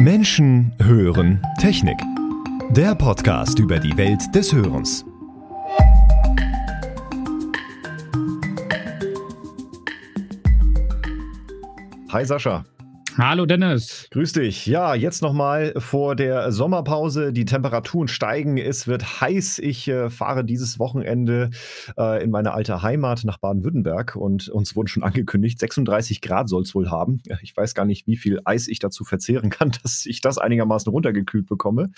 Menschen hören Technik. Der Podcast über die Welt des Hörens. Hi Sascha. Hallo Dennis. Grüß dich. Ja, jetzt nochmal vor der Sommerpause. Die Temperaturen steigen, es wird heiß. Ich äh, fahre dieses Wochenende äh, in meine alte Heimat nach Baden-Württemberg und uns wurden schon angekündigt, 36 Grad soll es wohl haben. Ich weiß gar nicht, wie viel Eis ich dazu verzehren kann, dass ich das einigermaßen runtergekühlt bekomme.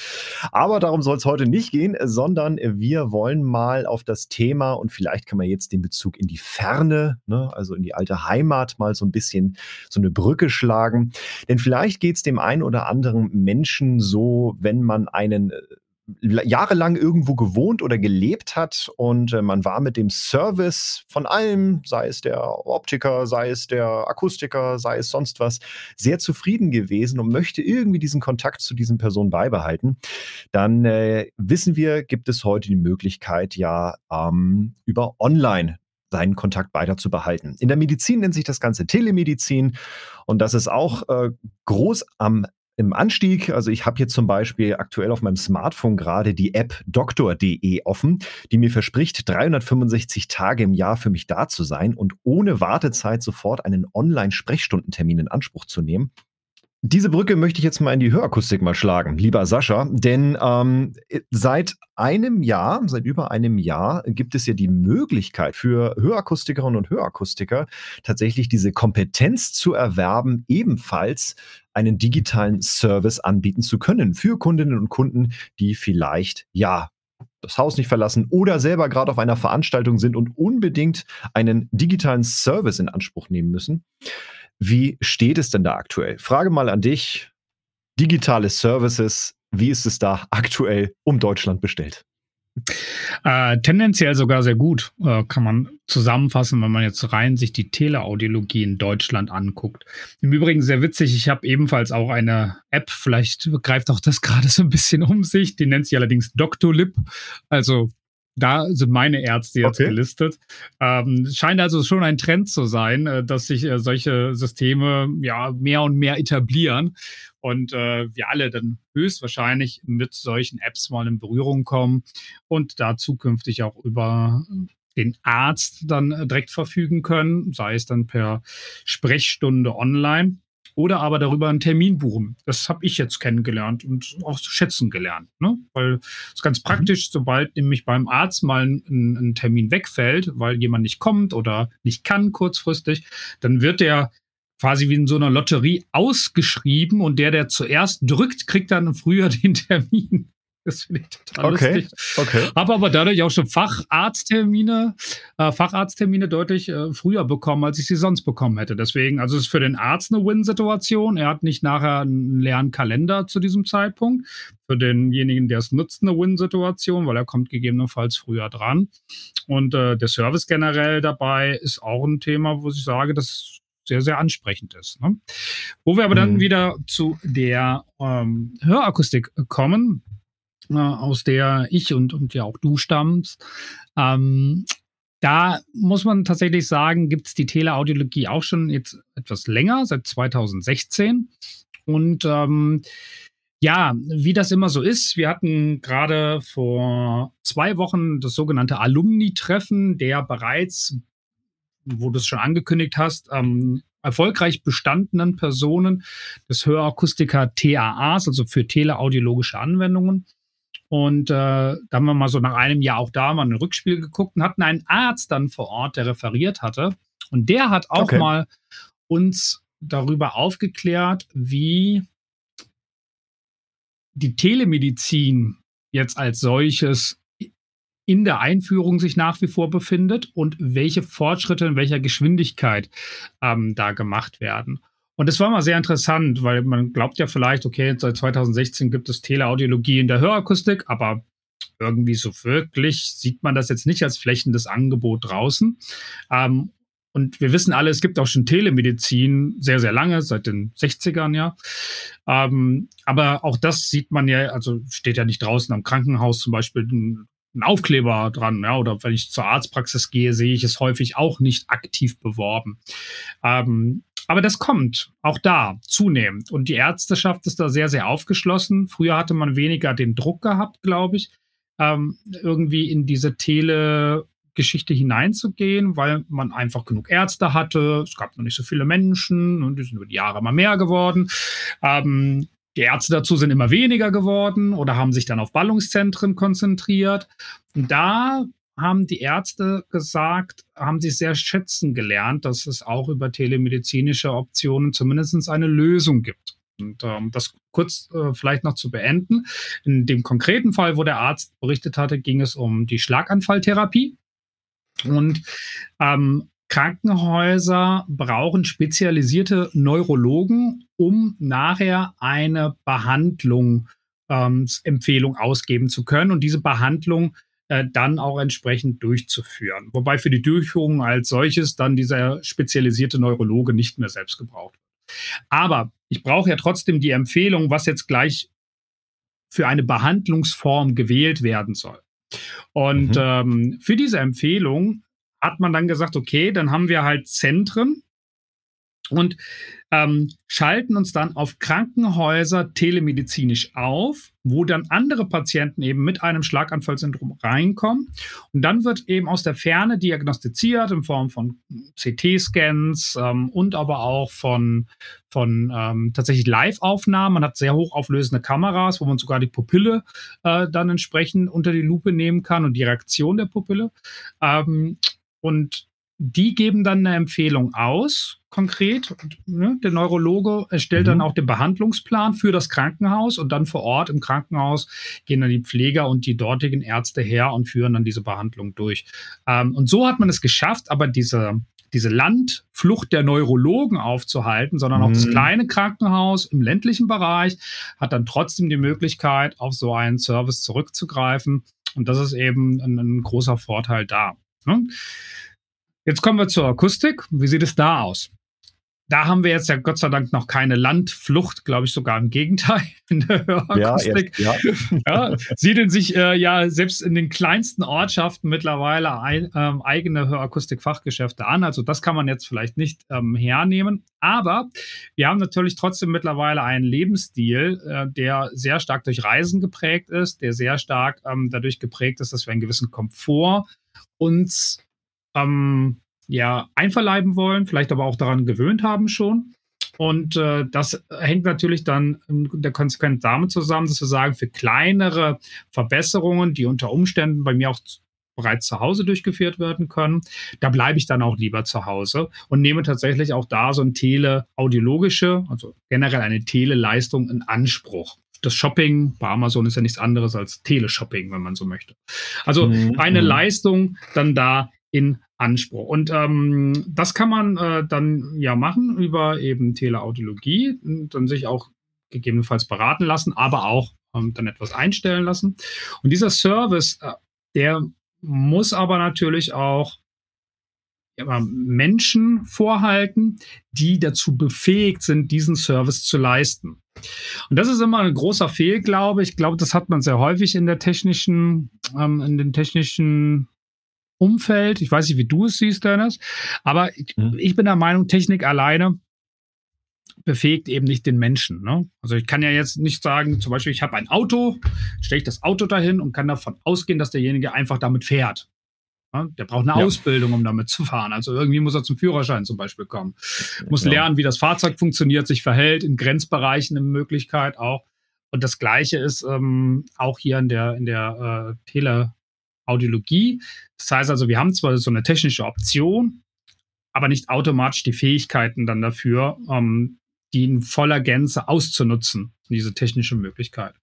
Aber darum soll es heute nicht gehen, sondern wir wollen mal auf das Thema und vielleicht kann man jetzt den Bezug in die Ferne, ne, also in die alte Heimat, mal so ein bisschen so eine Brücke schlagen. Denn vielleicht geht es dem einen oder anderen Menschen so, wenn man einen äh, jahrelang irgendwo gewohnt oder gelebt hat und äh, man war mit dem Service von allem, sei es der Optiker, sei es der Akustiker, sei es sonst was, sehr zufrieden gewesen und möchte irgendwie diesen Kontakt zu diesen Personen beibehalten, dann äh, wissen wir, gibt es heute die Möglichkeit, ja ähm, über Online seinen Kontakt weiter zu behalten. In der Medizin nennt sich das Ganze Telemedizin und das ist auch äh, groß am im Anstieg. Also ich habe jetzt zum Beispiel aktuell auf meinem Smartphone gerade die App doktor.de offen, die mir verspricht, 365 Tage im Jahr für mich da zu sein und ohne Wartezeit sofort einen Online-Sprechstundentermin in Anspruch zu nehmen. Diese Brücke möchte ich jetzt mal in die Hörakustik mal schlagen, lieber Sascha, denn ähm, seit einem Jahr, seit über einem Jahr gibt es ja die Möglichkeit für Hörakustikerinnen und Hörakustiker tatsächlich diese Kompetenz zu erwerben, ebenfalls einen digitalen Service anbieten zu können für Kundinnen und Kunden, die vielleicht ja das Haus nicht verlassen oder selber gerade auf einer Veranstaltung sind und unbedingt einen digitalen Service in Anspruch nehmen müssen. Wie steht es denn da aktuell? Frage mal an dich. Digitale Services, wie ist es da aktuell um Deutschland bestellt? Äh, tendenziell sogar sehr gut, äh, kann man zusammenfassen, wenn man jetzt rein sich die Teleaudiologie in Deutschland anguckt. Im Übrigen sehr witzig, ich habe ebenfalls auch eine App, vielleicht greift auch das gerade so ein bisschen um sich, die nennt sich allerdings Doctolib, also da sind meine Ärzte jetzt okay. gelistet. Ähm, scheint also schon ein Trend zu sein, äh, dass sich äh, solche Systeme ja mehr und mehr etablieren und äh, wir alle dann höchstwahrscheinlich mit solchen Apps mal in Berührung kommen und da zukünftig auch über den Arzt dann äh, direkt verfügen können, sei es dann per Sprechstunde online oder aber darüber einen Termin buchen. Das habe ich jetzt kennengelernt und auch zu schätzen gelernt. Ne? Weil es ist ganz mhm. praktisch, sobald nämlich beim Arzt mal ein, ein, Termin wegfällt, weil jemand nicht kommt oder nicht kann kurzfristig, dann wird der quasi wie in so einer Lotterie ausgeschrieben und der, der zuerst drückt, kriegt dann früher den Termin. Das finde ich total okay, lustig. Okay. Habe aber dadurch auch schon Facharzttermine, äh, Facharzttermine deutlich äh, früher bekommen, als ich sie sonst bekommen hätte. Deswegen, also es ist für den Arzt eine Win-Situation. Er hat nicht nachher einen leeren Kalender zu diesem Zeitpunkt. Für denjenigen, der es nutzt, eine Win-Situation, weil er kommt gegebenenfalls früher dran. Und äh, der Service generell dabei ist auch ein Thema, wo ich sage, das sehr, sehr ansprechend ist. Ne? Wo wir aber dann mhm. wieder zu der ähm, Hörakustik kommen, aus der ich und, und ja auch du stammst. Ähm, da muss man tatsächlich sagen, gibt es die Teleaudiologie auch schon jetzt etwas länger, seit 2016. Und ähm, ja, wie das immer so ist, wir hatten gerade vor zwei Wochen das sogenannte Alumni-Treffen, der bereits, wo du es schon angekündigt hast, ähm, erfolgreich bestandenen Personen des Hörakustiker TAAs, also für teleaudiologische Anwendungen. Und äh, da haben wir mal so nach einem Jahr auch da mal ein Rückspiel geguckt und hatten einen Arzt dann vor Ort, der referiert hatte. Und der hat auch okay. mal uns darüber aufgeklärt, wie die Telemedizin jetzt als solches in der Einführung sich nach wie vor befindet und welche Fortschritte in welcher Geschwindigkeit ähm, da gemacht werden. Und das war mal sehr interessant, weil man glaubt ja vielleicht, okay, seit 2016 gibt es Teleaudiologie in der Hörakustik, aber irgendwie so wirklich sieht man das jetzt nicht als flächendes Angebot draußen. Ähm, und wir wissen alle, es gibt auch schon Telemedizin sehr, sehr lange, seit den 60ern ja. Ähm, aber auch das sieht man ja, also steht ja nicht draußen am Krankenhaus zum Beispiel ein Aufkleber dran, ja, oder wenn ich zur Arztpraxis gehe, sehe ich es häufig auch nicht aktiv beworben. Ähm, aber das kommt auch da zunehmend. Und die Ärzteschaft ist da sehr, sehr aufgeschlossen. Früher hatte man weniger den Druck gehabt, glaube ich, ähm, irgendwie in diese Tele-Geschichte hineinzugehen, weil man einfach genug Ärzte hatte. Es gab noch nicht so viele Menschen und die sind über die Jahre immer mehr geworden. Ähm, die Ärzte dazu sind immer weniger geworden oder haben sich dann auf Ballungszentren konzentriert. Und da haben die Ärzte gesagt, haben sie sehr schätzen gelernt, dass es auch über telemedizinische Optionen zumindest eine Lösung gibt. Und ähm, das kurz äh, vielleicht noch zu beenden. In dem konkreten Fall, wo der Arzt berichtet hatte, ging es um die Schlaganfalltherapie. Und ähm, Krankenhäuser brauchen spezialisierte Neurologen, um nachher eine Behandlungsempfehlung ähm, ausgeben zu können. Und diese Behandlung äh, dann auch entsprechend durchzuführen. Wobei für die Durchführung als solches dann dieser spezialisierte Neurologe nicht mehr selbst gebraucht wird. Aber ich brauche ja trotzdem die Empfehlung, was jetzt gleich für eine Behandlungsform gewählt werden soll. Und mhm. ähm, für diese Empfehlung hat man dann gesagt, okay, dann haben wir halt Zentren und ähm, schalten uns dann auf Krankenhäuser telemedizinisch auf, wo dann andere Patienten eben mit einem Schlaganfallsyndrom reinkommen. Und dann wird eben aus der Ferne diagnostiziert in Form von CT-Scans ähm, und aber auch von, von ähm, tatsächlich Live-Aufnahmen. Man hat sehr hochauflösende Kameras, wo man sogar die Pupille äh, dann entsprechend unter die Lupe nehmen kann und die Reaktion der Pupille. Und die geben dann eine Empfehlung aus, konkret. Ne? Der Neurologe erstellt mhm. dann auch den Behandlungsplan für das Krankenhaus und dann vor Ort im Krankenhaus gehen dann die Pfleger und die dortigen Ärzte her und führen dann diese Behandlung durch. Ähm, und so hat man es geschafft, aber diese, diese Landflucht der Neurologen aufzuhalten, sondern mhm. auch das mhm. kleine Krankenhaus im ländlichen Bereich hat dann trotzdem die Möglichkeit, auf so einen Service zurückzugreifen. Und das ist eben ein, ein großer Vorteil da. Ne? Jetzt kommen wir zur Akustik. Wie sieht es da aus? Da haben wir jetzt ja Gott sei Dank noch keine Landflucht, glaube ich sogar im Gegenteil in der Hörakustik. Ja, jetzt, ja. ja, siedeln sich äh, ja selbst in den kleinsten Ortschaften mittlerweile ein, ähm, eigene Hörakustik-Fachgeschäfte an. Also das kann man jetzt vielleicht nicht ähm, hernehmen. Aber wir haben natürlich trotzdem mittlerweile einen Lebensstil, äh, der sehr stark durch Reisen geprägt ist, der sehr stark ähm, dadurch geprägt ist, dass wir einen gewissen Komfort uns ähm, ja, einverleiben wollen, vielleicht aber auch daran gewöhnt haben schon. Und äh, das hängt natürlich dann in der Konsequenz damit zusammen, dass wir sagen, für kleinere Verbesserungen, die unter Umständen bei mir auch bereits zu Hause durchgeführt werden können, da bleibe ich dann auch lieber zu Hause und nehme tatsächlich auch da so ein teleaudiologische, also generell eine Teleleistung in Anspruch das Shopping bei Amazon ist ja nichts anderes als Teleshopping, wenn man so möchte. Also mhm. eine mhm. Leistung dann da in Anspruch. Und ähm, das kann man äh, dann ja machen über eben Teleaudiologie dann sich auch gegebenenfalls beraten lassen, aber auch ähm, dann etwas einstellen lassen. Und dieser Service, äh, der muss aber natürlich auch ja, Menschen vorhalten, die dazu befähigt sind, diesen Service zu leisten. Und das ist immer ein großer Fehlglaube. Ich glaube, das hat man sehr häufig in der technischen, ähm, in den technischen Umfeld. Ich weiß nicht, wie du es siehst, Dennis, aber ich, mhm. ich bin der Meinung, Technik alleine befähigt eben nicht den Menschen. Ne? Also ich kann ja jetzt nicht sagen, zum Beispiel, ich habe ein Auto, stelle ich das Auto dahin und kann davon ausgehen, dass derjenige einfach damit fährt. Ja? Der braucht eine ja. Ausbildung, um damit zu fahren. Also irgendwie muss er zum Führerschein zum Beispiel kommen. Muss ja. lernen, wie das Fahrzeug funktioniert, sich verhält, in Grenzbereichen in Möglichkeit auch. Und das Gleiche ist ähm, auch hier in der, in der äh, Tele, Audiologie. Das heißt also, wir haben zwar so eine technische Option, aber nicht automatisch die Fähigkeiten dann dafür, ähm, die in voller Gänze auszunutzen, diese technische Möglichkeit.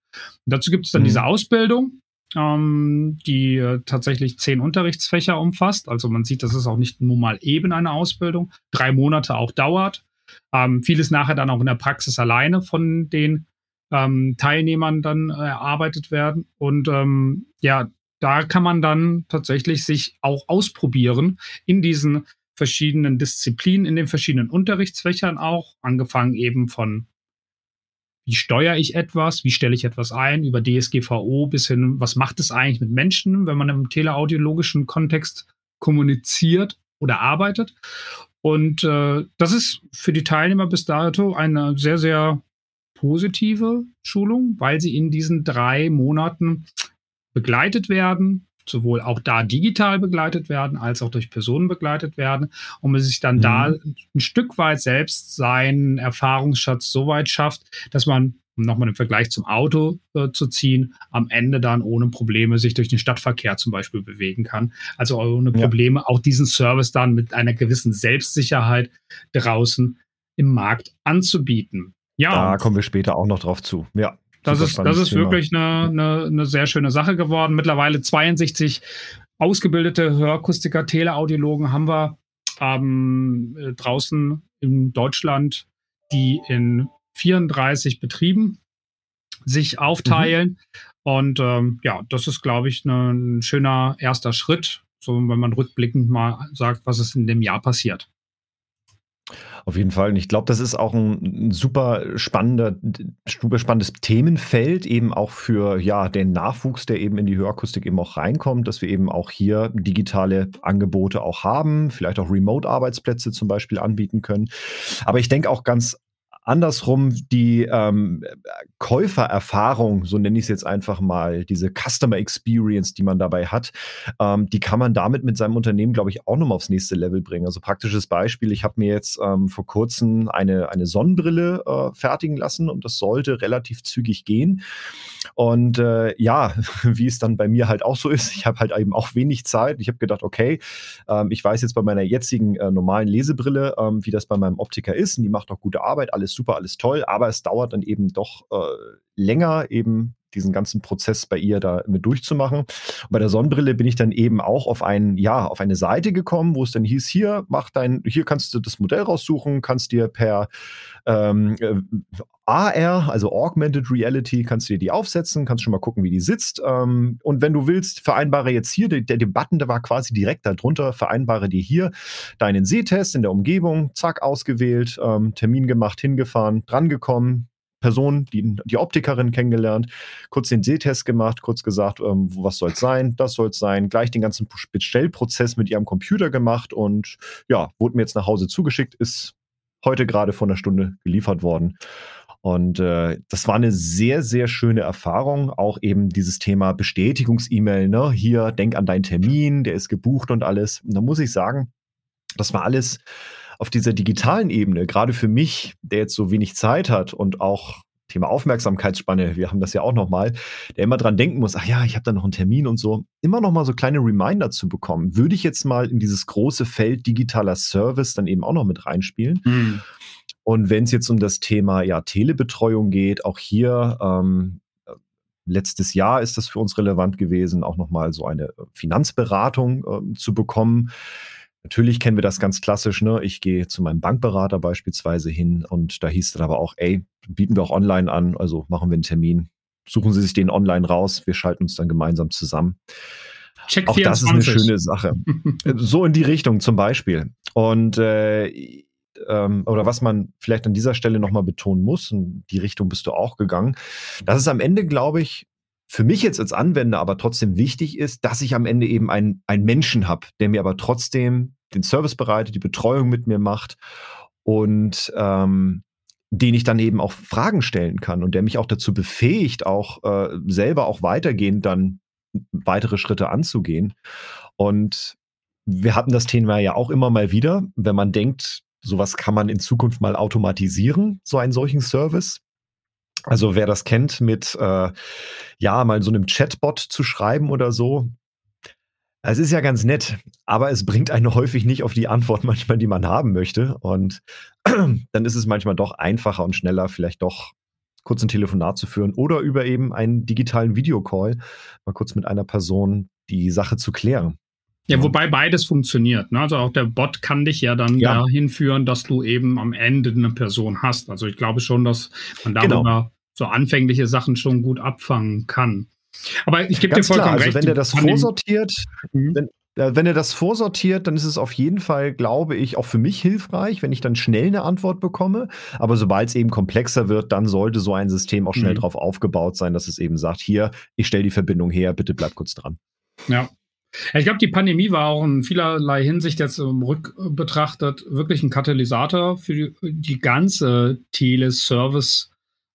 Und dazu gibt es dann mhm. diese Ausbildung, ähm, die äh, tatsächlich zehn Unterrichtsfächer umfasst. Also man sieht, dass es auch nicht nur mal eben eine Ausbildung, drei Monate auch dauert. Ähm, vieles nachher dann auch in der Praxis alleine von den ähm, Teilnehmern dann äh, erarbeitet werden. Und ähm, ja, da kann man dann tatsächlich sich auch ausprobieren in diesen verschiedenen Disziplinen, in den verschiedenen Unterrichtsfächern auch, angefangen eben von wie steuere ich etwas, wie stelle ich etwas ein, über DSGVO bis hin, was macht es eigentlich mit Menschen, wenn man im teleaudiologischen Kontext kommuniziert oder arbeitet. Und äh, das ist für die Teilnehmer bis dato eine sehr, sehr positive Schulung, weil sie in diesen drei Monaten begleitet werden, sowohl auch da digital begleitet werden, als auch durch Personen begleitet werden, um es sich dann mhm. da ein Stück weit selbst seinen Erfahrungsschatz so weit schafft, dass man um nochmal den Vergleich zum Auto äh, zu ziehen, am Ende dann ohne Probleme sich durch den Stadtverkehr zum Beispiel bewegen kann. Also ohne Probleme ja. auch diesen Service dann mit einer gewissen Selbstsicherheit draußen im Markt anzubieten. Ja. Da kommen wir später auch noch drauf zu. Ja. Das ist, das ist wirklich eine, eine, eine sehr schöne Sache geworden. Mittlerweile 62 ausgebildete Hörakustiker, Teleaudiologen haben wir ähm, draußen in Deutschland, die in 34 Betrieben sich aufteilen. Mhm. Und ähm, ja, das ist, glaube ich, ne, ein schöner erster Schritt, so wenn man rückblickend mal sagt, was ist in dem Jahr passiert. Auf jeden Fall. Und ich glaube, das ist auch ein super spannender, super spannendes Themenfeld, eben auch für ja, den Nachwuchs, der eben in die Hörakustik eben auch reinkommt, dass wir eben auch hier digitale Angebote auch haben, vielleicht auch Remote-Arbeitsplätze zum Beispiel anbieten können. Aber ich denke auch ganz andersrum die ähm, Käufererfahrung, so nenne ich es jetzt einfach mal, diese Customer Experience, die man dabei hat, ähm, die kann man damit mit seinem Unternehmen, glaube ich, auch nochmal aufs nächste Level bringen. Also praktisches Beispiel, ich habe mir jetzt ähm, vor kurzem eine, eine Sonnenbrille äh, fertigen lassen und das sollte relativ zügig gehen. Und äh, ja, wie es dann bei mir halt auch so ist, ich habe halt eben auch wenig Zeit. Ich habe gedacht, okay, ähm, ich weiß jetzt bei meiner jetzigen äh, normalen Lesebrille, ähm, wie das bei meinem Optiker ist und die macht auch gute Arbeit, alles super, alles toll, aber es dauert dann eben doch äh, länger, eben diesen ganzen Prozess bei ihr da mit durchzumachen. Und bei der Sonnenbrille bin ich dann eben auch auf ein, ja, auf eine Seite gekommen, wo es dann hieß, hier, mach dein, hier kannst du das Modell raussuchen, kannst dir per ähm, äh, AR, also Augmented Reality, kannst du dir die aufsetzen, kannst schon mal gucken, wie die sitzt. Ähm, und wenn du willst, vereinbare jetzt hier, der, der Button, der war quasi direkt darunter, vereinbare dir hier deinen Sehtest in der Umgebung, zack, ausgewählt, ähm, Termin gemacht, hingefahren, drangekommen, Person, die, die Optikerin kennengelernt, kurz den Sehtest gemacht, kurz gesagt, ähm, was soll es sein, das soll es sein, gleich den ganzen Bestellprozess mit ihrem Computer gemacht und ja, wurde mir jetzt nach Hause zugeschickt, ist heute gerade vor einer Stunde geliefert worden. Und äh, das war eine sehr, sehr schöne Erfahrung. Auch eben dieses Thema Bestätigungs-E-Mail, ne? Hier, denk an deinen Termin, der ist gebucht und alles. Und da muss ich sagen, das war alles auf dieser digitalen Ebene, gerade für mich, der jetzt so wenig Zeit hat und auch Thema Aufmerksamkeitsspanne, wir haben das ja auch nochmal, der immer dran denken muss, ach ja, ich habe da noch einen Termin und so, immer nochmal so kleine Reminder zu bekommen. Würde ich jetzt mal in dieses große Feld digitaler Service dann eben auch noch mit reinspielen. Mhm. Und wenn es jetzt um das Thema ja, Telebetreuung geht, auch hier ähm, letztes Jahr ist das für uns relevant gewesen, auch nochmal so eine Finanzberatung äh, zu bekommen. Natürlich kennen wir das ganz klassisch, ne? Ich gehe zu meinem Bankberater beispielsweise hin und da hieß dann aber auch, ey, bieten wir auch online an, also machen wir einen Termin. Suchen Sie sich den online raus, wir schalten uns dann gemeinsam zusammen. Check auch 24. das ist eine schöne Sache. so in die Richtung zum Beispiel. Und äh, ähm, oder was man vielleicht an dieser Stelle nochmal betonen muss, in die Richtung bist du auch gegangen, dass es am Ende, glaube ich, für mich jetzt als Anwender aber trotzdem wichtig ist, dass ich am Ende eben einen, einen Menschen habe, der mir aber trotzdem den Service bereitet, die Betreuung mit mir macht und ähm, den ich dann eben auch Fragen stellen kann und der mich auch dazu befähigt, auch äh, selber auch weitergehend dann weitere Schritte anzugehen. Und wir hatten das Thema ja auch immer mal wieder, wenn man denkt, sowas kann man in Zukunft mal automatisieren, so einen solchen Service. Also wer das kennt, mit äh, ja mal so einem Chatbot zu schreiben oder so. Es ist ja ganz nett, aber es bringt einen häufig nicht auf die Antwort manchmal, die man haben möchte. Und dann ist es manchmal doch einfacher und schneller, vielleicht doch kurz ein Telefonat zu führen oder über eben einen digitalen Videocall mal kurz mit einer Person die Sache zu klären. Ja, wobei beides funktioniert. Ne? Also auch der Bot kann dich ja dann ja. dahin führen, dass du eben am Ende eine Person hast. Also ich glaube schon, dass man darüber genau. so anfängliche Sachen schon gut abfangen kann. Aber ich gebe dir vollkommen klar, also recht. wenn der das vorsortiert, mhm. wenn, wenn er das vorsortiert, dann ist es auf jeden Fall, glaube ich, auch für mich hilfreich, wenn ich dann schnell eine Antwort bekomme. Aber sobald es eben komplexer wird, dann sollte so ein System auch schnell mhm. darauf aufgebaut sein, dass es eben sagt, hier, ich stelle die Verbindung her, bitte bleib kurz dran. Ja, Ich glaube, die Pandemie war auch in vielerlei Hinsicht jetzt rück betrachtet wirklich ein Katalysator für die, die ganze Teleservice,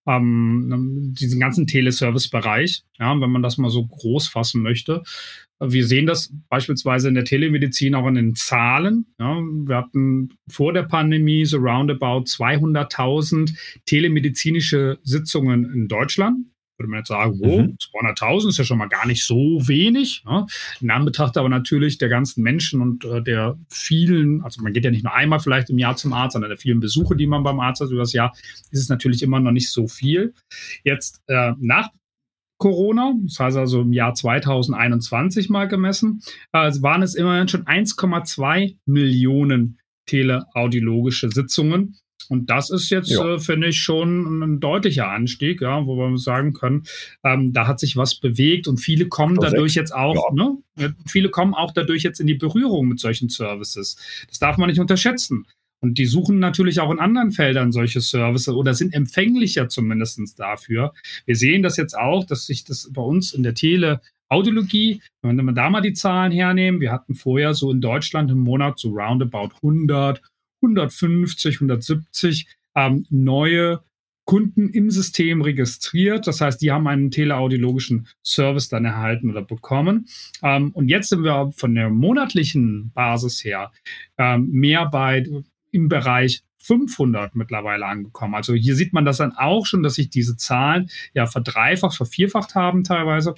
ähm, diesen ganzen Teleservice-Bereich, ja, wenn man das mal so groß fassen möchte. Wir sehen das beispielsweise in der Telemedizin auch in den Zahlen. Ja, wir hatten vor der Pandemie so roundabout 200.000 telemedizinische Sitzungen in Deutschland würde man jetzt sagen, wo, mhm. 200.000 ist ja schon mal gar nicht so wenig. Ne? In Anbetracht aber natürlich der ganzen Menschen und äh, der vielen, also man geht ja nicht nur einmal vielleicht im Jahr zum Arzt, sondern der vielen Besuche, die man beim Arzt hat über das Jahr, ist es natürlich immer noch nicht so viel. Jetzt äh, nach Corona, das heißt also im Jahr 2021 mal gemessen, äh, waren es immerhin schon 1,2 Millionen teleaudiologische Sitzungen. Und das ist jetzt, äh, finde ich, schon ein deutlicher Anstieg, ja, wo wir sagen können, ähm, da hat sich was bewegt und viele kommen dadurch jetzt auch, ne, viele kommen auch dadurch jetzt in die Berührung mit solchen Services. Das darf man nicht unterschätzen. Und die suchen natürlich auch in anderen Feldern solche Services oder sind empfänglicher zumindest dafür. Wir sehen das jetzt auch, dass sich das bei uns in der Tele Audiologie, wenn wir da mal die Zahlen hernehmen, wir hatten vorher so in Deutschland im Monat so roundabout 100, 150, 170 ähm, neue Kunden im System registriert. Das heißt, die haben einen teleaudiologischen Service dann erhalten oder bekommen. Ähm, und jetzt sind wir von der monatlichen Basis her ähm, mehr bei im Bereich 500 mittlerweile angekommen. Also hier sieht man das dann auch schon, dass sich diese Zahlen ja verdreifacht, vervierfacht haben teilweise.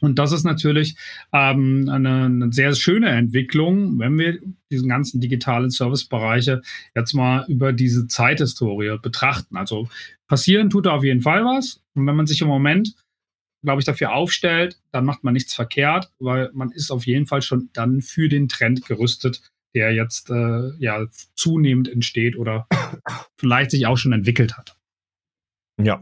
Und das ist natürlich ähm, eine, eine, sehr schöne Entwicklung, wenn wir diesen ganzen digitalen Servicebereiche jetzt mal über diese Zeithistorie betrachten. Also passieren tut da auf jeden Fall was. Und wenn man sich im Moment, glaube ich, dafür aufstellt, dann macht man nichts verkehrt, weil man ist auf jeden Fall schon dann für den Trend gerüstet, der jetzt äh, ja zunehmend entsteht oder vielleicht sich auch schon entwickelt hat. Ja.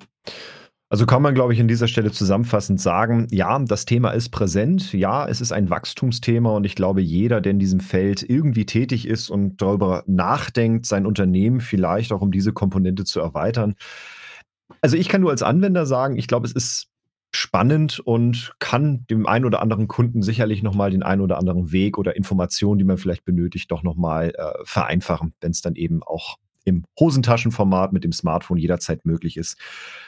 Also kann man, glaube ich, an dieser Stelle zusammenfassend sagen, ja, das Thema ist präsent, ja, es ist ein Wachstumsthema und ich glaube, jeder, der in diesem Feld irgendwie tätig ist und darüber nachdenkt, sein Unternehmen vielleicht auch um diese Komponente zu erweitern. Also ich kann nur als Anwender sagen, ich glaube, es ist spannend und kann dem einen oder anderen Kunden sicherlich nochmal den einen oder anderen Weg oder Informationen, die man vielleicht benötigt, doch nochmal äh, vereinfachen, wenn es dann eben auch im Hosentaschenformat mit dem Smartphone jederzeit möglich ist,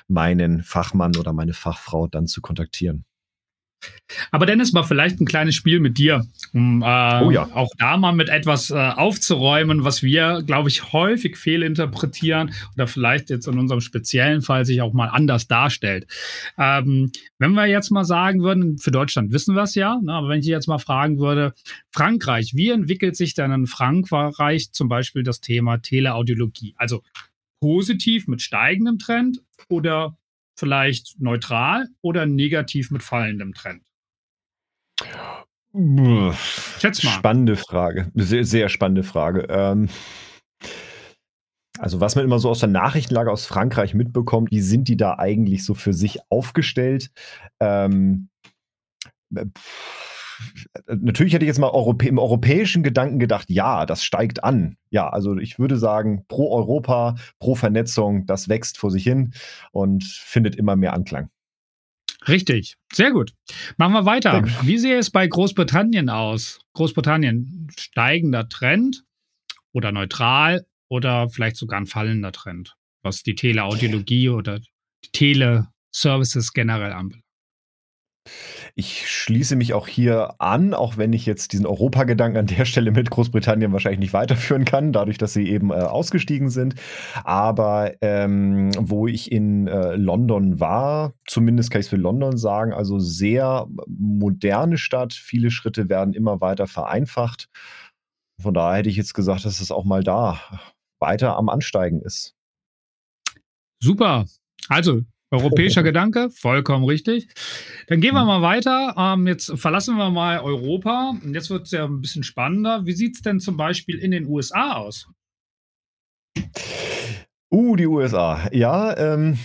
meinen Fachmann oder meine Fachfrau dann zu kontaktieren. Aber Dennis, mal vielleicht ein kleines Spiel mit dir, um äh, oh ja. auch da mal mit etwas äh, aufzuräumen, was wir, glaube ich, häufig fehlinterpretieren oder vielleicht jetzt in unserem speziellen Fall sich auch mal anders darstellt. Ähm, wenn wir jetzt mal sagen würden, für Deutschland wissen wir es ja, ne, aber wenn ich jetzt mal fragen würde, Frankreich, wie entwickelt sich denn in Frankreich zum Beispiel das Thema Teleaudiologie? Also positiv mit steigendem Trend oder vielleicht neutral oder negativ mit fallendem Trend? Schätz mal. Spannende Frage. Sehr, sehr spannende Frage. Ähm, also, was man immer so aus der Nachrichtenlage aus Frankreich mitbekommt, wie sind die da eigentlich so für sich aufgestellt? Ähm, natürlich hätte ich jetzt mal Europä im europäischen Gedanken gedacht, ja, das steigt an. Ja, also ich würde sagen, pro Europa, pro Vernetzung, das wächst vor sich hin und findet immer mehr Anklang. Richtig, sehr gut. Machen wir weiter. Wie sehe es bei Großbritannien aus? Großbritannien steigender Trend oder neutral oder vielleicht sogar ein fallender Trend, was die Teleaudiologie oder die Teleservices generell anbelangt. Ich schließe mich auch hier an, auch wenn ich jetzt diesen Europagedanken an der Stelle mit Großbritannien wahrscheinlich nicht weiterführen kann, dadurch, dass sie eben äh, ausgestiegen sind. Aber ähm, wo ich in äh, London war, zumindest kann ich es für London sagen, also sehr moderne Stadt, viele Schritte werden immer weiter vereinfacht. Von daher hätte ich jetzt gesagt, dass es auch mal da weiter am Ansteigen ist. Super. Also Europäischer Gedanke, vollkommen richtig. Dann gehen wir mal weiter. Ähm, jetzt verlassen wir mal Europa. Und jetzt wird es ja ein bisschen spannender. Wie sieht es denn zum Beispiel in den USA aus? Uh, die USA. Ja, ähm,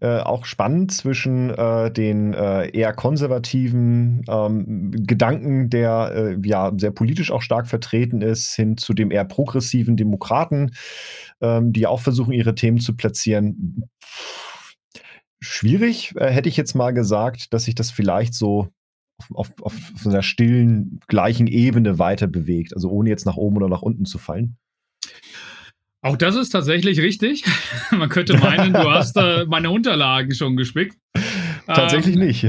äh, auch spannend zwischen äh, den äh, eher konservativen ähm, Gedanken, der äh, ja sehr politisch auch stark vertreten ist, hin zu dem eher progressiven Demokraten, ähm, die auch versuchen, ihre Themen zu platzieren schwierig, äh, hätte ich jetzt mal gesagt, dass sich das vielleicht so auf, auf, auf einer stillen, gleichen Ebene weiter bewegt, also ohne jetzt nach oben oder nach unten zu fallen. Auch das ist tatsächlich richtig. Man könnte meinen, du hast äh, meine Unterlagen schon gespickt. Tatsächlich ähm, nicht.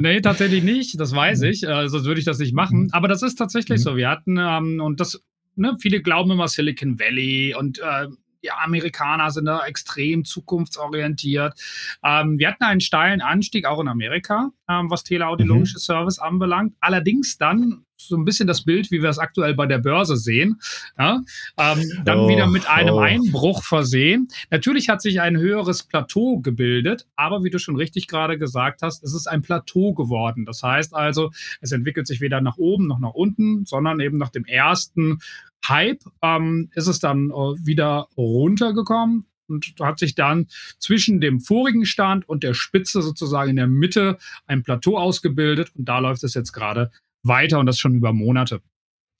nee, tatsächlich nicht, das weiß ich. Äh, sonst würde ich das nicht machen. Aber das ist tatsächlich mhm. so. Wir hatten, ähm, und das, ne, viele glauben immer Silicon Valley und äh, ja, Amerikaner sind da extrem zukunftsorientiert. Ähm, wir hatten einen steilen Anstieg auch in Amerika, ähm, was teleaudiologische mhm. Service anbelangt. Allerdings dann so ein bisschen das Bild, wie wir es aktuell bei der Börse sehen. Ja? Ähm, dann oh, wieder mit einem oh. Einbruch versehen. Natürlich hat sich ein höheres Plateau gebildet, aber wie du schon richtig gerade gesagt hast, es ist ein Plateau geworden. Das heißt also, es entwickelt sich weder nach oben noch nach unten, sondern eben nach dem ersten Hype ähm, ist es dann äh, wieder runtergekommen und hat sich dann zwischen dem vorigen Stand und der Spitze sozusagen in der Mitte ein Plateau ausgebildet und da läuft es jetzt gerade weiter und das schon über Monate.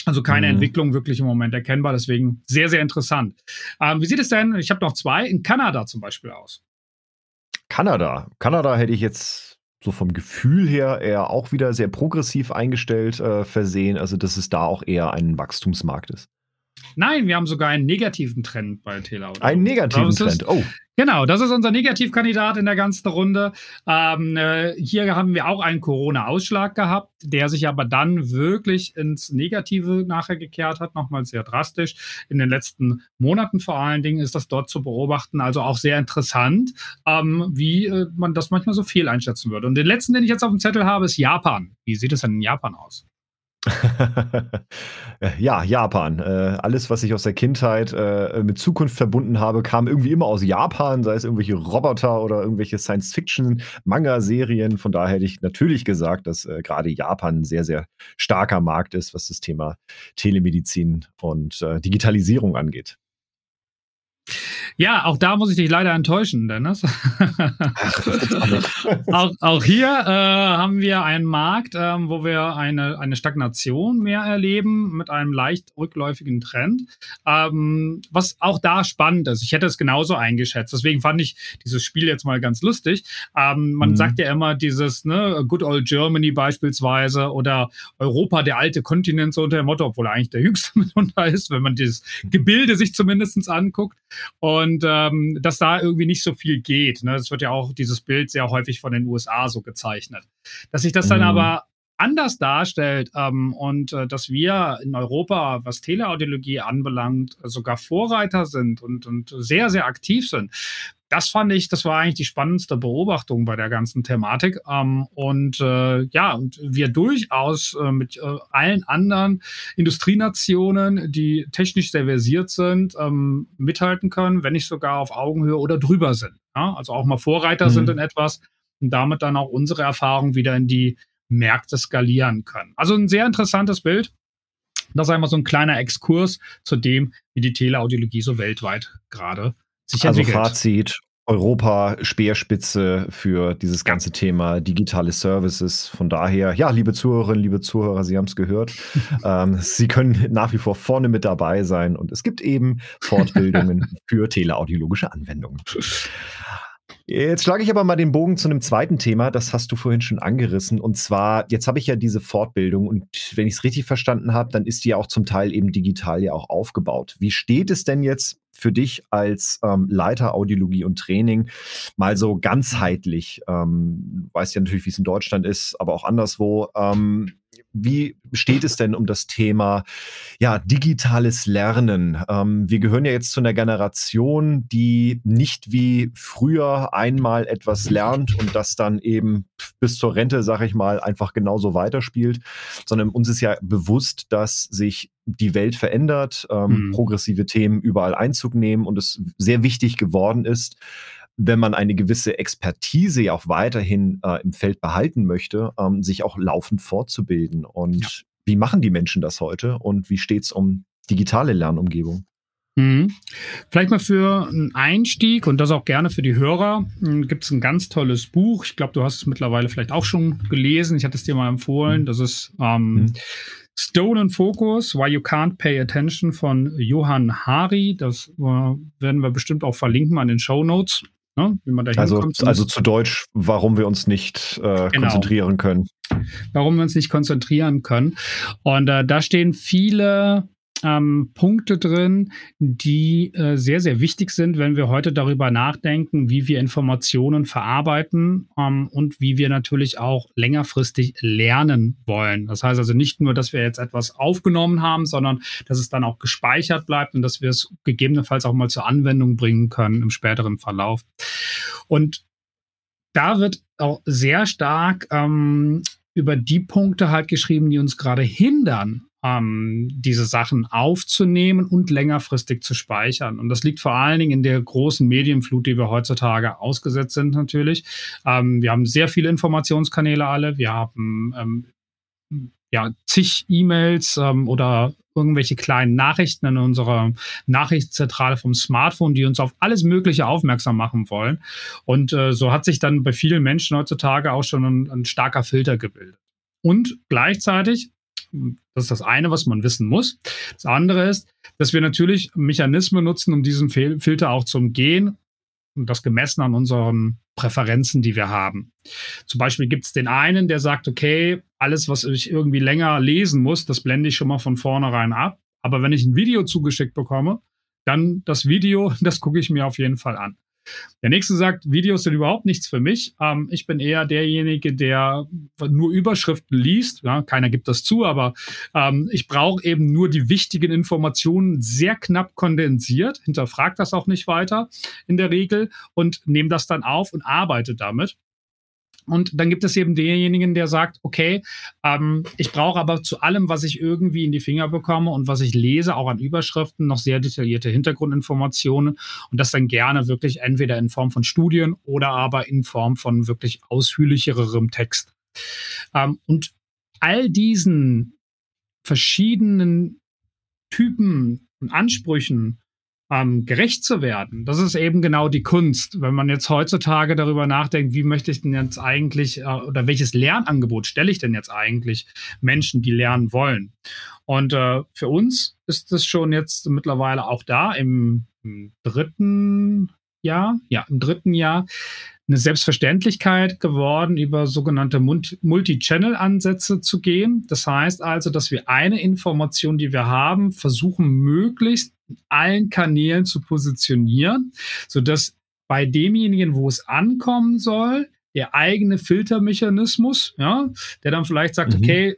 Also keine mhm. Entwicklung wirklich im Moment erkennbar, deswegen sehr, sehr interessant. Ähm, wie sieht es denn, ich habe noch zwei, in Kanada zum Beispiel aus? Kanada. Kanada hätte ich jetzt so vom Gefühl her eher auch wieder sehr progressiv eingestellt äh, versehen, also dass es da auch eher ein Wachstumsmarkt ist. Nein, wir haben sogar einen negativen Trend bei Teleaudio. Einen negativen Trend, oh. Genau, das ist unser Negativkandidat in der ganzen Runde. Ähm, äh, hier haben wir auch einen Corona-Ausschlag gehabt, der sich aber dann wirklich ins Negative nachher gekehrt hat, nochmal sehr drastisch. In den letzten Monaten vor allen Dingen ist das dort zu beobachten, also auch sehr interessant, ähm, wie äh, man das manchmal so viel einschätzen würde. Und den letzten, den ich jetzt auf dem Zettel habe, ist Japan. Wie sieht es denn in Japan aus? ja, Japan. Äh, alles, was ich aus der Kindheit äh, mit Zukunft verbunden habe, kam irgendwie immer aus Japan, sei es irgendwelche Roboter oder irgendwelche Science-Fiction-Manga-Serien. Von daher hätte ich natürlich gesagt, dass äh, gerade Japan ein sehr, sehr starker Markt ist, was das Thema Telemedizin und äh, Digitalisierung angeht. Ja, auch da muss ich dich leider enttäuschen, Dennis. auch, auch, hier äh, haben wir einen Markt, ähm, wo wir eine, eine Stagnation mehr erleben mit einem leicht rückläufigen Trend. Ähm, was auch da spannend ist. Ich hätte es genauso eingeschätzt. Deswegen fand ich dieses Spiel jetzt mal ganz lustig. Ähm, man mhm. sagt ja immer dieses ne, Good Old Germany beispielsweise oder Europa, der alte Kontinent, so unter dem Motto, obwohl er eigentlich der jüngste mitunter ist, wenn man dieses Gebilde sich zumindest anguckt. Und ähm, dass da irgendwie nicht so viel geht. Ne? Das wird ja auch dieses Bild sehr häufig von den USA so gezeichnet. Dass sich das dann mhm. aber anders darstellt ähm, und äh, dass wir in Europa, was Teleaudiologie anbelangt, sogar Vorreiter sind und, und sehr, sehr aktiv sind. Das fand ich, das war eigentlich die spannendste Beobachtung bei der ganzen Thematik. Ähm, und äh, ja, und wir durchaus äh, mit äh, allen anderen Industrienationen, die technisch sehr versiert sind, ähm, mithalten können, wenn nicht sogar auf Augenhöhe oder drüber sind. Ja? Also auch mal Vorreiter mhm. sind in etwas und damit dann auch unsere Erfahrung wieder in die Märkte skalieren können. Also ein sehr interessantes Bild. Das ist einmal so ein kleiner Exkurs zu dem, wie die Teleaudiologie so weltweit gerade sich also entwickelt. Fazit, Europa Speerspitze für dieses ganze Thema digitale Services. Von daher, ja, liebe Zuhörerinnen, liebe Zuhörer, Sie haben es gehört. ähm, Sie können nach wie vor vorne mit dabei sein und es gibt eben Fortbildungen für teleaudiologische Anwendungen. Jetzt schlage ich aber mal den Bogen zu einem zweiten Thema, das hast du vorhin schon angerissen. Und zwar, jetzt habe ich ja diese Fortbildung und wenn ich es richtig verstanden habe, dann ist die ja auch zum Teil eben digital ja auch aufgebaut. Wie steht es denn jetzt für dich als ähm, Leiter Audiologie und Training mal so ganzheitlich? Ähm, weißt ja natürlich, wie es in Deutschland ist, aber auch anderswo. Ähm, wie steht es denn um das Thema ja, digitales Lernen? Ähm, wir gehören ja jetzt zu einer Generation, die nicht wie früher einmal etwas lernt und das dann eben bis zur Rente, sag ich mal, einfach genauso weiterspielt, sondern uns ist ja bewusst, dass sich die Welt verändert, ähm, mhm. progressive Themen überall Einzug nehmen und es sehr wichtig geworden ist, wenn man eine gewisse Expertise ja auch weiterhin äh, im Feld behalten möchte, ähm, sich auch laufend fortzubilden. Und ja. wie machen die Menschen das heute und wie steht es um digitale Lernumgebung? Mhm. Vielleicht mal für einen Einstieg und das auch gerne für die Hörer hm, gibt es ein ganz tolles Buch. Ich glaube, du hast es mittlerweile vielleicht auch schon gelesen. Ich hatte es dir mal empfohlen. Mhm. Das ist ähm, mhm. Stolen Focus, Why You Can't Pay Attention von Johann Hari. Das äh, werden wir bestimmt auch verlinken an den Show Notes. Ne? Wie man da also, also zu Deutsch, warum wir uns nicht äh, genau. konzentrieren können. warum wir uns nicht konzentrieren können. Und äh, da stehen viele ähm, Punkte drin, die äh, sehr, sehr wichtig sind, wenn wir heute darüber nachdenken, wie wir Informationen verarbeiten ähm, und wie wir natürlich auch längerfristig lernen wollen. Das heißt also nicht nur, dass wir jetzt etwas aufgenommen haben, sondern dass es dann auch gespeichert bleibt und dass wir es gegebenenfalls auch mal zur Anwendung bringen können im späteren Verlauf. Und da wird auch sehr stark ähm, über die Punkte halt geschrieben, die uns gerade hindern, ähm, diese Sachen aufzunehmen und längerfristig zu speichern. Und das liegt vor allen Dingen in der großen Medienflut, die wir heutzutage ausgesetzt sind natürlich. Ähm, wir haben sehr viele Informationskanäle alle. Wir haben ähm, ja zig E-Mails ähm, oder irgendwelche kleinen Nachrichten in unserer Nachrichtenzentrale vom Smartphone, die uns auf alles Mögliche aufmerksam machen wollen. Und äh, so hat sich dann bei vielen Menschen heutzutage auch schon ein, ein starker Filter gebildet. Und gleichzeitig das ist das eine, was man wissen muss. Das andere ist, dass wir natürlich Mechanismen nutzen, um diesen Filter auch zu umgehen und das gemessen an unseren Präferenzen, die wir haben. Zum Beispiel gibt es den einen, der sagt, okay, alles, was ich irgendwie länger lesen muss, das blende ich schon mal von vornherein ab. Aber wenn ich ein Video zugeschickt bekomme, dann das Video, das gucke ich mir auf jeden Fall an. Der nächste sagt, Videos sind überhaupt nichts für mich. Ähm, ich bin eher derjenige, der nur Überschriften liest. Ja, keiner gibt das zu, aber ähm, ich brauche eben nur die wichtigen Informationen sehr knapp kondensiert, hinterfrage das auch nicht weiter in der Regel und nehme das dann auf und arbeite damit. Und dann gibt es eben denjenigen, der sagt, okay, ähm, ich brauche aber zu allem, was ich irgendwie in die Finger bekomme und was ich lese, auch an Überschriften, noch sehr detaillierte Hintergrundinformationen und das dann gerne wirklich entweder in Form von Studien oder aber in Form von wirklich ausführlicherem Text. Ähm, und all diesen verschiedenen Typen und Ansprüchen ähm, gerecht zu werden. Das ist eben genau die Kunst. Wenn man jetzt heutzutage darüber nachdenkt, wie möchte ich denn jetzt eigentlich äh, oder welches Lernangebot stelle ich denn jetzt eigentlich Menschen, die lernen wollen? Und äh, für uns ist das schon jetzt mittlerweile auch da im, im dritten Jahr, ja, im dritten Jahr eine Selbstverständlichkeit geworden, über sogenannte Multi-Channel-Ansätze zu gehen. Das heißt also, dass wir eine Information, die wir haben, versuchen möglichst allen Kanälen zu positionieren, sodass bei demjenigen, wo es ankommen soll, der eigene Filtermechanismus, ja, der dann vielleicht sagt, mhm. okay,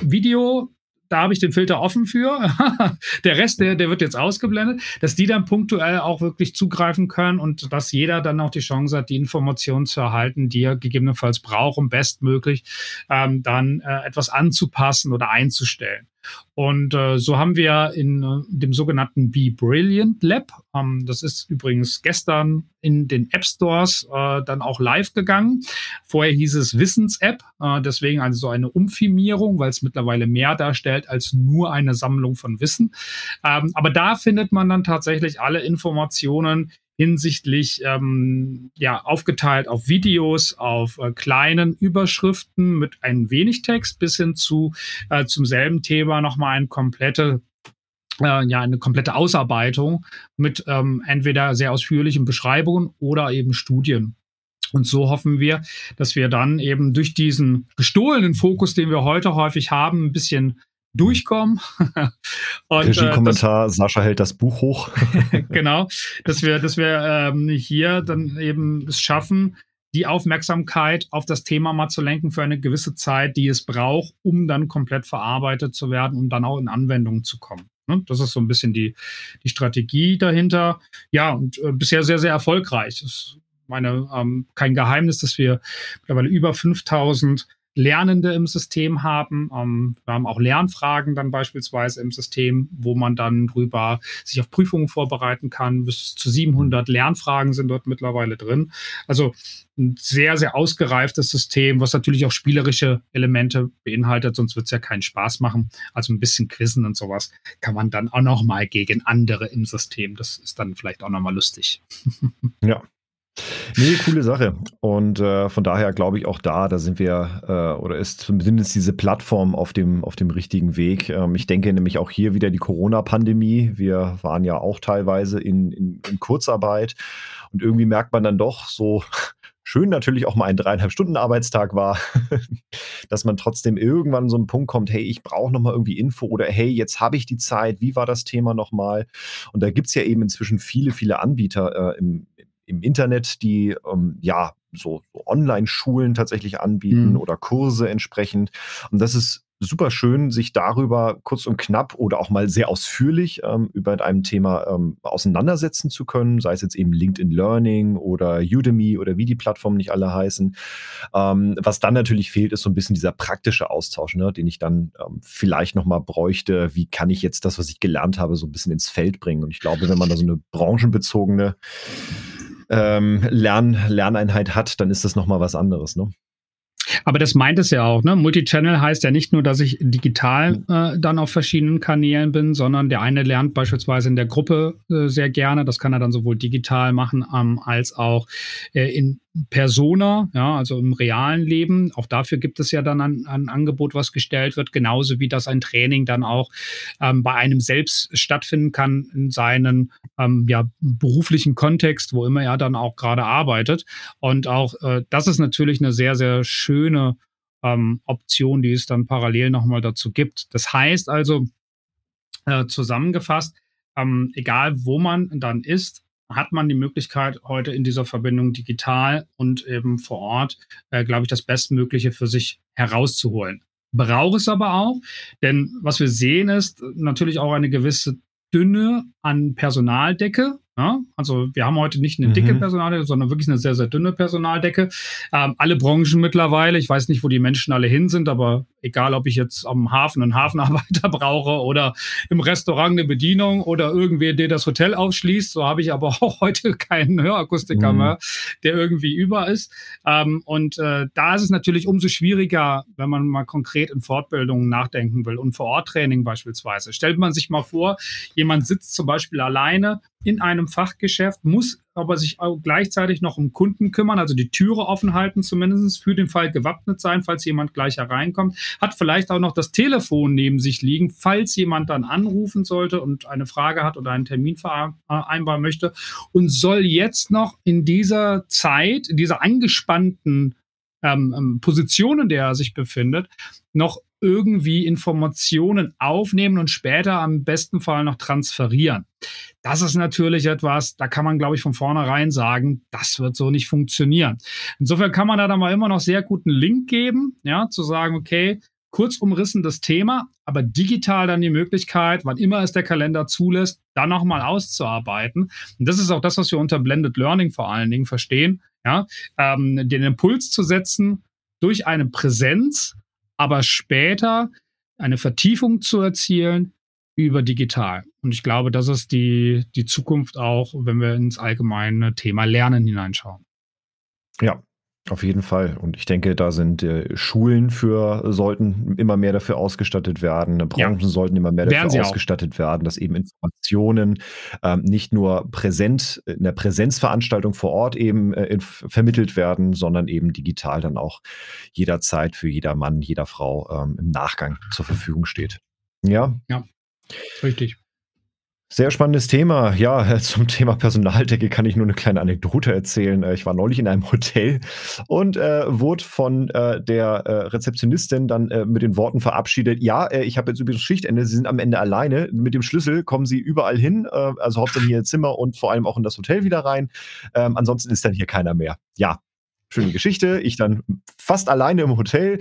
Video, da habe ich den Filter offen für. der Rest, der, der wird jetzt ausgeblendet, dass die dann punktuell auch wirklich zugreifen können und dass jeder dann auch die Chance hat, die Informationen zu erhalten, die er gegebenenfalls braucht, um bestmöglich ähm, dann äh, etwas anzupassen oder einzustellen. Und äh, so haben wir in äh, dem sogenannten Be Brilliant Lab, ähm, das ist übrigens gestern in den App Stores äh, dann auch live gegangen. Vorher hieß es Wissens-App, äh, deswegen also so eine Umfirmierung, weil es mittlerweile mehr darstellt als nur eine Sammlung von Wissen. Ähm, aber da findet man dann tatsächlich alle Informationen hinsichtlich ähm, ja aufgeteilt auf Videos, auf äh, kleinen Überschriften mit ein wenig Text bis hin zu äh, zum selben Thema nochmal eine komplette äh, ja eine komplette Ausarbeitung mit ähm, entweder sehr ausführlichen Beschreibungen oder eben Studien. Und so hoffen wir, dass wir dann eben durch diesen gestohlenen Fokus, den wir heute häufig haben, ein bisschen durchkommen. und, Regie-Kommentar, äh, Sascha hält das Buch hoch. genau, dass wir, dass wir ähm, hier dann eben es schaffen, die Aufmerksamkeit auf das Thema mal zu lenken für eine gewisse Zeit, die es braucht, um dann komplett verarbeitet zu werden und dann auch in Anwendung zu kommen. Ne? Das ist so ein bisschen die, die Strategie dahinter. Ja, und äh, bisher sehr, sehr erfolgreich. Das ist meine, ähm, kein Geheimnis, dass wir mittlerweile über 5000 Lernende im System haben. Ähm, wir haben auch Lernfragen dann beispielsweise im System, wo man dann drüber sich auf Prüfungen vorbereiten kann. Bis zu 700 Lernfragen sind dort mittlerweile drin. Also ein sehr, sehr ausgereiftes System, was natürlich auch spielerische Elemente beinhaltet, sonst wird es ja keinen Spaß machen. Also ein bisschen Quizzen und sowas kann man dann auch noch mal gegen andere im System. Das ist dann vielleicht auch noch mal lustig. Ja, Nee, coole Sache. Und äh, von daher glaube ich auch da, da sind wir äh, oder ist zumindest diese Plattform auf dem, auf dem richtigen Weg. Ähm, ich denke nämlich auch hier wieder die Corona-Pandemie. Wir waren ja auch teilweise in, in, in Kurzarbeit und irgendwie merkt man dann doch so, schön natürlich auch mal ein dreieinhalb Stunden Arbeitstag war, dass man trotzdem irgendwann so einen Punkt kommt, hey, ich brauche nochmal irgendwie Info oder hey, jetzt habe ich die Zeit, wie war das Thema nochmal? Und da gibt es ja eben inzwischen viele, viele Anbieter äh, im, im Internet, die ähm, ja so, so Online-Schulen tatsächlich anbieten mhm. oder Kurse entsprechend. Und das ist super schön, sich darüber kurz und knapp oder auch mal sehr ausführlich ähm, über einem Thema ähm, auseinandersetzen zu können, sei es jetzt eben LinkedIn Learning oder Udemy oder wie die Plattformen nicht alle heißen. Ähm, was dann natürlich fehlt, ist so ein bisschen dieser praktische Austausch, ne, den ich dann ähm, vielleicht nochmal bräuchte. Wie kann ich jetzt das, was ich gelernt habe, so ein bisschen ins Feld bringen? Und ich glaube, wenn man da so eine branchenbezogene ähm, Lern Lerneinheit hat, dann ist das nochmal was anderes. Ne? Aber das meint es ja auch, ne? Multichannel heißt ja nicht nur, dass ich digital äh, dann auf verschiedenen Kanälen bin, sondern der eine lernt beispielsweise in der Gruppe äh, sehr gerne. Das kann er dann sowohl digital machen ähm, als auch äh, in Persona, ja, also im realen Leben. Auch dafür gibt es ja dann ein, ein Angebot, was gestellt wird, genauso wie das ein Training dann auch ähm, bei einem selbst stattfinden kann in seinen ähm, ja, beruflichen Kontext, wo immer er dann auch gerade arbeitet. Und auch äh, das ist natürlich eine sehr, sehr schöne ähm, Option, die es dann parallel nochmal dazu gibt. Das heißt also, äh, zusammengefasst, ähm, egal wo man dann ist, hat man die Möglichkeit, heute in dieser Verbindung digital und eben vor Ort, äh, glaube ich, das Bestmögliche für sich herauszuholen. Braucht es aber auch, denn was wir sehen ist natürlich auch eine gewisse Dünne an Personaldecke. Ja, also wir haben heute nicht eine dicke mhm. Personaldecke, sondern wirklich eine sehr, sehr dünne Personaldecke. Ähm, alle Branchen mittlerweile, ich weiß nicht, wo die Menschen alle hin sind, aber egal, ob ich jetzt am Hafen einen Hafenarbeiter brauche oder im Restaurant eine Bedienung oder irgendwer, der das Hotel aufschließt, so habe ich aber auch heute keinen Hörakustiker mhm. mehr, der irgendwie über ist. Ähm, und äh, da ist es natürlich umso schwieriger, wenn man mal konkret in Fortbildungen nachdenken will und vor Ort Training beispielsweise. Stellt man sich mal vor, jemand sitzt zum Beispiel alleine in einem Fachgeschäft, muss aber sich auch gleichzeitig noch um Kunden kümmern, also die Türe offen halten, zumindest für den Fall gewappnet sein, falls jemand gleich hereinkommt, hat vielleicht auch noch das Telefon neben sich liegen, falls jemand dann anrufen sollte und eine Frage hat oder einen Termin vereinbaren möchte. Und soll jetzt noch in dieser Zeit, in dieser angespannten ähm, ähm Position, in der er sich befindet, noch irgendwie Informationen aufnehmen und später am besten Fall noch transferieren. Das ist natürlich etwas, da kann man, glaube ich, von vornherein sagen, das wird so nicht funktionieren. Insofern kann man da dann mal immer noch sehr guten Link geben, ja, zu sagen, okay, kurz umrissen das Thema, aber digital dann die Möglichkeit, wann immer es der Kalender zulässt, dann nochmal auszuarbeiten. Und das ist auch das, was wir unter Blended Learning vor allen Dingen verstehen, ja, ähm, den Impuls zu setzen durch eine Präsenz, aber später eine Vertiefung zu erzielen über digital. Und ich glaube, das ist die, die Zukunft auch, wenn wir ins allgemeine Thema Lernen hineinschauen. Ja, auf jeden Fall. Und ich denke, da sind äh, Schulen für, sollten immer mehr dafür ausgestattet werden. Branchen ja. sollten immer mehr dafür ausgestattet auch. werden, dass eben Informationen ähm, nicht nur präsent, in der Präsenzveranstaltung vor Ort eben äh, vermittelt werden, sondern eben digital dann auch jederzeit für jeder Mann, jeder Frau ähm, im Nachgang zur Verfügung steht. Ja. Ja. Richtig. Sehr spannendes Thema. Ja, zum Thema Personaldecke kann ich nur eine kleine Anekdote erzählen. Äh, ich war neulich in einem Hotel und äh, wurde von äh, der äh, Rezeptionistin dann äh, mit den Worten verabschiedet: Ja, äh, ich habe jetzt übrigens Schichtende. Sie sind am Ende alleine. Mit dem Schlüssel kommen Sie überall hin, also hauptsächlich hier ins Zimmer und vor allem auch in das Hotel wieder rein. Ähm, ansonsten ist dann hier keiner mehr. Ja, schöne Geschichte. Ich dann fast alleine im Hotel,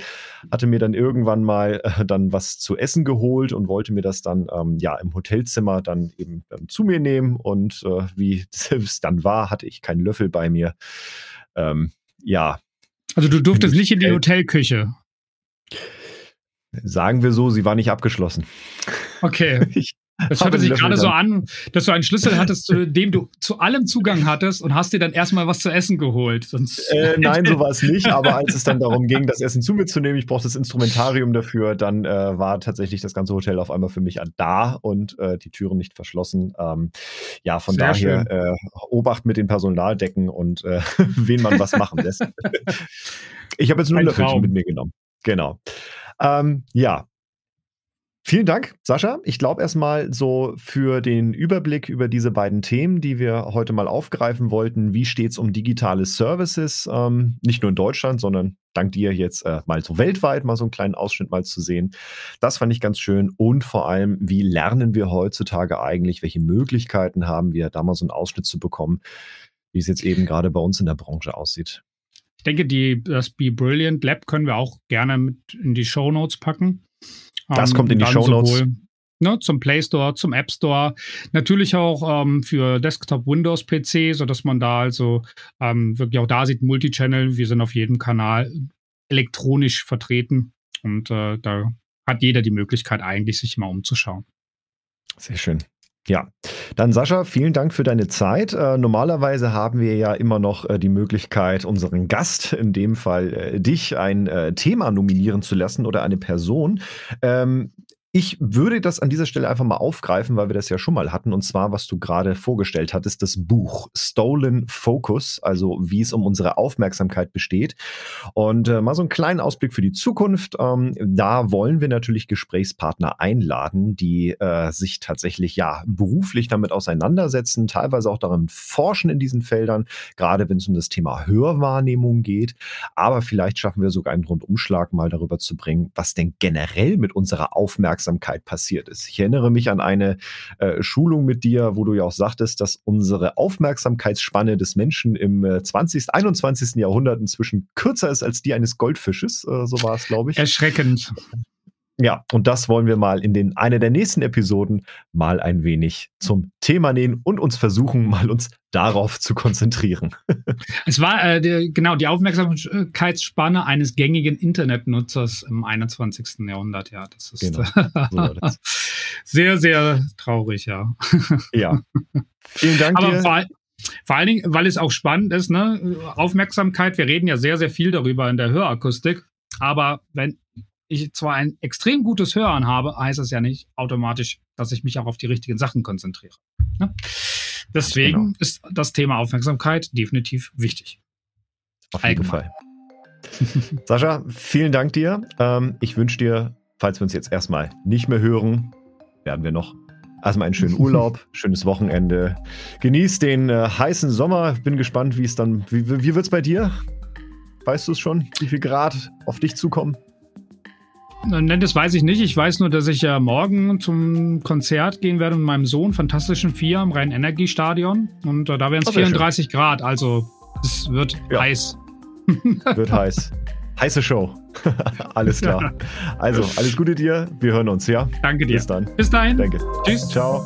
hatte mir dann irgendwann mal äh, dann was zu essen geholt und wollte mir das dann ähm, ja im Hotelzimmer dann eben ähm, zu mir nehmen. Und äh, wie es dann war, hatte ich keinen Löffel bei mir. Ähm, ja. Also du durftest nicht in die Hotelküche. Sagen wir so, sie war nicht abgeschlossen. Okay. Ich das hörte sich gerade so an, dass du einen Schlüssel hattest, zu dem du zu allem Zugang hattest und hast dir dann erstmal was zu essen geholt. Sonst äh, nein, so war es nicht. Aber als es dann darum ging, das Essen zu mir zu nehmen, ich brauchte das Instrumentarium dafür, dann äh, war tatsächlich das ganze Hotel auf einmal für mich da und äh, die Türen nicht verschlossen. Ähm, ja, von Sehr daher äh, Obacht mit den Personaldecken und äh, wen man was machen lässt. ich habe jetzt nur ein Löffelchen mit mir genommen. Genau. Ähm, ja, Vielen Dank, Sascha. Ich glaube erstmal so für den Überblick über diese beiden Themen, die wir heute mal aufgreifen wollten. Wie steht es um digitale Services? Ähm, nicht nur in Deutschland, sondern dank dir jetzt äh, mal so weltweit mal so einen kleinen Ausschnitt mal zu sehen. Das fand ich ganz schön. Und vor allem, wie lernen wir heutzutage eigentlich? Welche Möglichkeiten haben wir, da mal so einen Ausschnitt zu bekommen, wie es jetzt eben gerade bei uns in der Branche aussieht? Ich denke, die, das Be Brilliant Lab können wir auch gerne mit in die Show Notes packen. Das kommt in die Show Notes. Ne, zum Play Store, zum App Store, natürlich auch ähm, für Desktop Windows PC, sodass man da also ähm, wirklich auch da sieht, Multichannel, wir sind auf jedem Kanal elektronisch vertreten und äh, da hat jeder die Möglichkeit eigentlich, sich mal umzuschauen. Sehr schön. Ja, dann Sascha, vielen Dank für deine Zeit. Äh, normalerweise haben wir ja immer noch äh, die Möglichkeit, unseren Gast, in dem Fall äh, dich, ein äh, Thema nominieren zu lassen oder eine Person. Ähm, ich würde das an dieser Stelle einfach mal aufgreifen, weil wir das ja schon mal hatten, und zwar, was du gerade vorgestellt hattest, das Buch Stolen Focus, also wie es um unsere Aufmerksamkeit besteht. Und äh, mal so einen kleinen Ausblick für die Zukunft. Ähm, da wollen wir natürlich Gesprächspartner einladen, die äh, sich tatsächlich ja beruflich damit auseinandersetzen, teilweise auch daran forschen in diesen Feldern, gerade wenn es um das Thema Hörwahrnehmung geht. Aber vielleicht schaffen wir sogar einen Rundumschlag mal darüber zu bringen, was denn generell mit unserer Aufmerksamkeit Aufmerksamkeit passiert ist. Ich erinnere mich an eine äh, Schulung mit dir, wo du ja auch sagtest, dass unsere Aufmerksamkeitsspanne des Menschen im äh, 20., 21. Jahrhundert inzwischen kürzer ist als die eines Goldfisches. Äh, so war es, glaube ich. Erschreckend. Ja, und das wollen wir mal in den einer der nächsten Episoden mal ein wenig zum Thema nehmen und uns versuchen, mal uns darauf zu konzentrieren. es war äh, die, genau die Aufmerksamkeitsspanne eines gängigen Internetnutzers im 21. Jahrhundert. Ja, das ist genau, so das. sehr, sehr traurig, ja. ja. Vielen Dank. Aber dir. Vor, vor allen Dingen, weil es auch spannend ist, ne? Aufmerksamkeit, wir reden ja sehr, sehr viel darüber in der Hörakustik. Aber wenn ich zwar ein extrem gutes Hören habe, heißt das ja nicht automatisch, dass ich mich auch auf die richtigen Sachen konzentriere. Ne? Deswegen genau. ist das Thema Aufmerksamkeit definitiv wichtig. Auf jeden Allgemein. Fall. Sascha, vielen Dank dir. Ähm, ich wünsche dir, falls wir uns jetzt erstmal nicht mehr hören, werden wir noch erstmal einen schönen Urlaub, schönes Wochenende. Genieß den äh, heißen Sommer. Bin gespannt, wie es dann, wie, wie wird es bei dir? Weißt du es schon, wie viel Grad auf dich zukommen? Nein, das weiß ich nicht. Ich weiß nur, dass ich ja morgen zum Konzert gehen werde mit meinem Sohn, Fantastischen Vier, am Rhein-Energie-Stadion. Und äh, da werden es 34 schön. Grad, also es wird ja. heiß. Wird heiß. Heiße Show. alles klar. Also, alles Gute dir. Wir hören uns, ja? Danke dir. Bis dann. Bis dahin. Danke. Tschüss. Ciao.